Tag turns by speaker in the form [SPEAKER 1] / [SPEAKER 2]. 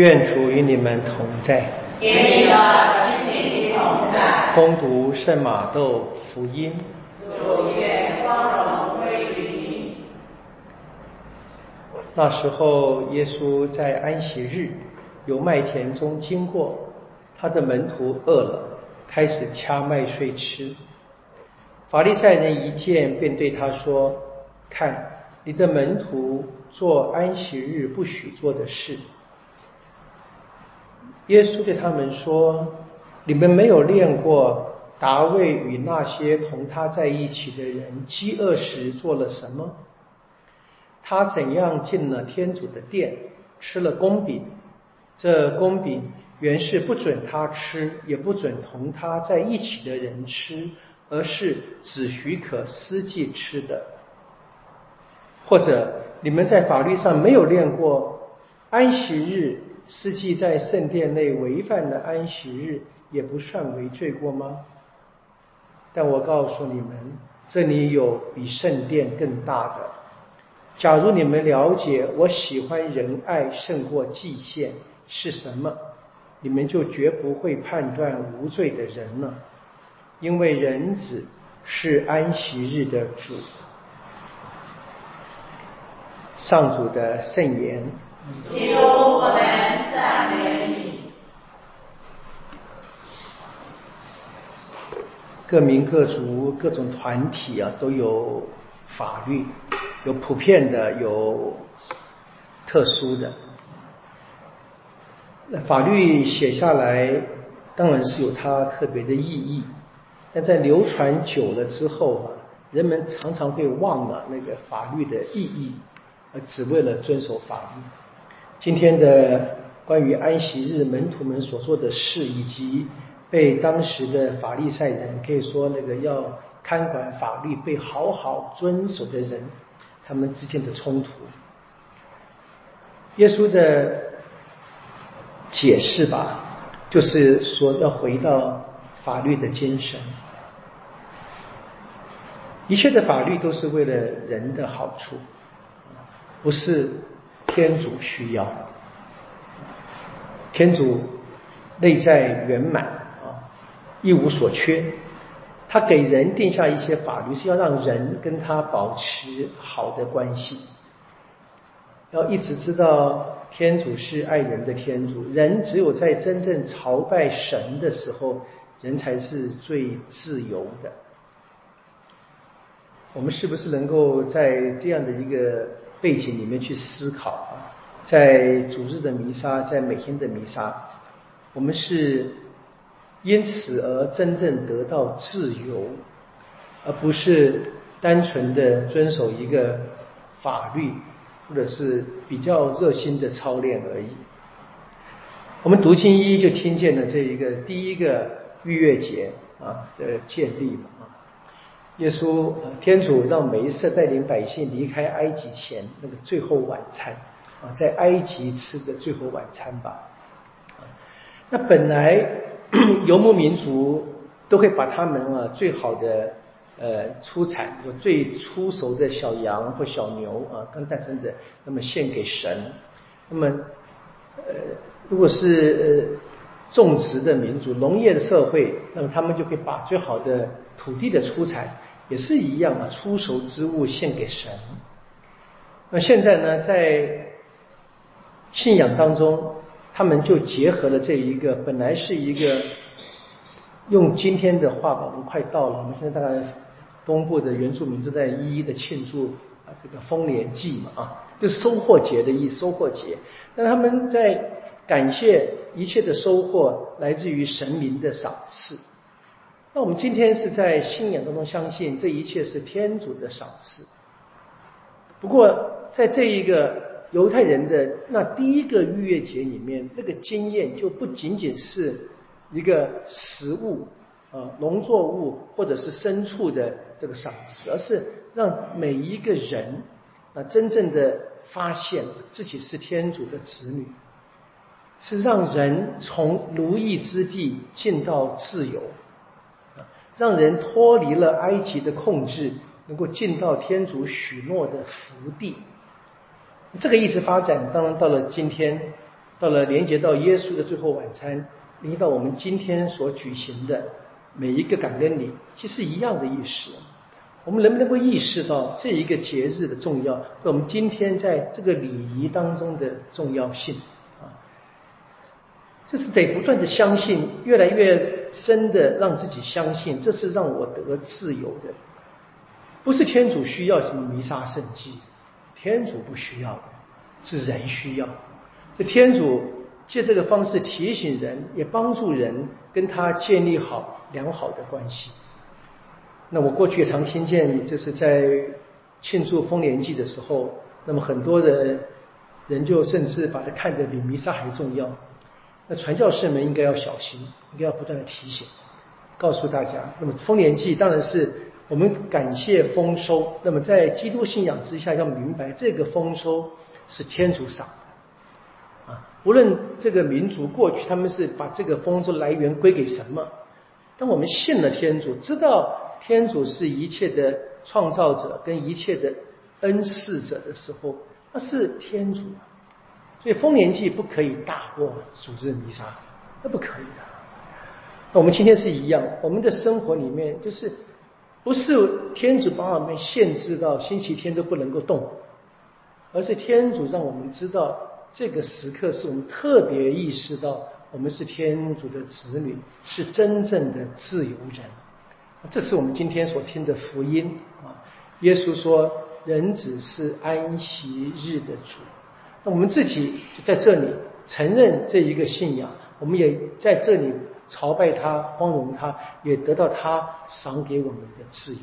[SPEAKER 1] 愿主与你们同在。
[SPEAKER 2] 与你的心灵同在。
[SPEAKER 1] 攻读圣马窦福音。
[SPEAKER 2] 主愿光荣归于你。
[SPEAKER 1] 那时候，耶稣在安息日由麦田中经过，他的门徒饿了，开始掐麦穗吃。法利赛人一见，便对他说：“看，你的门徒做安息日不许做的事。”耶稣对他们说：“你们没有练过达卫与那些同他在一起的人饥饿时做了什么？他怎样进了天主的殿，吃了公饼？这公饼原是不准他吃，也不准同他在一起的人吃。”而是只许可司祭吃的，或者你们在法律上没有练过安息日，司祭在圣殿内违反了安息日，也不算为罪过吗？但我告诉你们，这里有比圣殿更大的。假如你们了解我喜欢仁爱胜过祭献是什么，你们就绝不会判断无罪的人了。因为人子是安息日的主，上主的圣言。
[SPEAKER 2] 基督，我们
[SPEAKER 1] 各民各族各种团体啊，都有法律，有普遍的，有特殊的。那法律写下来，当然是有它特别的意义。但在流传久了之后啊，人们常常会忘了那个法律的意义，而只为了遵守法律。今天的关于安息日门徒们所做的事，以及被当时的法利赛人可以说那个要看管法律、被好好遵守的人，他们之间的冲突，耶稣的解释吧，就是说要回到。法律的精神，一切的法律都是为了人的好处，不是天主需要。天主内在圆满，一无所缺。他给人定下一些法律，是要让人跟他保持好的关系，要一直知道天主是爱人的天主。人只有在真正朝拜神的时候。人才是最自由的。我们是不是能够在这样的一个背景里面去思考啊？在主日的弥撒，在每天的弥撒，我们是因此而真正得到自由，而不是单纯的遵守一个法律，或者是比较热心的操练而已。我们读经一就听见了这一个第一个。逾越节啊的建立嘛啊，耶稣天主让梅瑟带领百姓离开埃及前那个最后晚餐啊，在埃及吃的最后晚餐吧。那本来游牧民族都会把他们啊最好的呃出产，就最出熟的小羊或小牛啊刚诞生的，那么献给神。那么呃如果是呃。种植的民族，农业的社会，那么他们就可以把最好的土地的出产也是一样啊，出熟之物献给神。那现在呢，在信仰当中，他们就结合了这一个，本来是一个用今天的话吧，我们快到了，我们现在大概东部的原住民都在一一的庆祝啊这个丰年祭嘛啊，就收获节的意，收获节。那他们在感谢。一切的收获来自于神明的赏赐。那我们今天是在信仰当中相信这一切是天主的赏赐。不过，在这一个犹太人的那第一个逾越节里面，那个经验就不仅仅是一个食物啊、农作物或者是牲畜的这个赏赐，而是让每一个人啊真正的发现自己是天主的子女。是让人从奴役之地进到自由，让人脱离了埃及的控制，能够进到天主许诺的福地。这个一直发展，当然到了今天，到了连接到耶稣的最后晚餐，连接到我们今天所举行的每一个感恩礼，其实一样的意思。我们能不能够意识到这一个节日的重要，和我们今天在这个礼仪当中的重要性啊？这是得不断的相信，越来越深的让自己相信，这是让我得自由的。不是天主需要什么弥撒圣迹，天主不需要的，是人需要。是天主借这个方式提醒人，也帮助人跟他建立好良好的关系。那我过去也常听见，就是在庆祝丰年祭的时候，那么很多的人就甚至把它看得比弥撒还重要。那传教士们应该要小心，应该要不断的提醒，告诉大家。那么丰年祭当然是我们感谢丰收。那么在基督信仰之下，要明白这个丰收是天主赏的啊。无论这个民族过去他们是把这个丰收来源归给什么，当我们信了天主，知道。天主是一切的创造者跟一切的恩赐者的时候，那是天主，所以丰年祭不可以大过主日弥撒，那不可以的。那我们今天是一样，我们的生活里面就是不是天主把我们限制到星期天都不能够动，而是天主让我们知道这个时刻是我们特别意识到我们是天主的子女，是真正的自由人。这是我们今天所听的福音啊！耶稣说：“人只是安息日的主。”那我们自己在这里承认这一个信仰，我们也在这里朝拜他、光荣他，也得到他赏给我们的自由。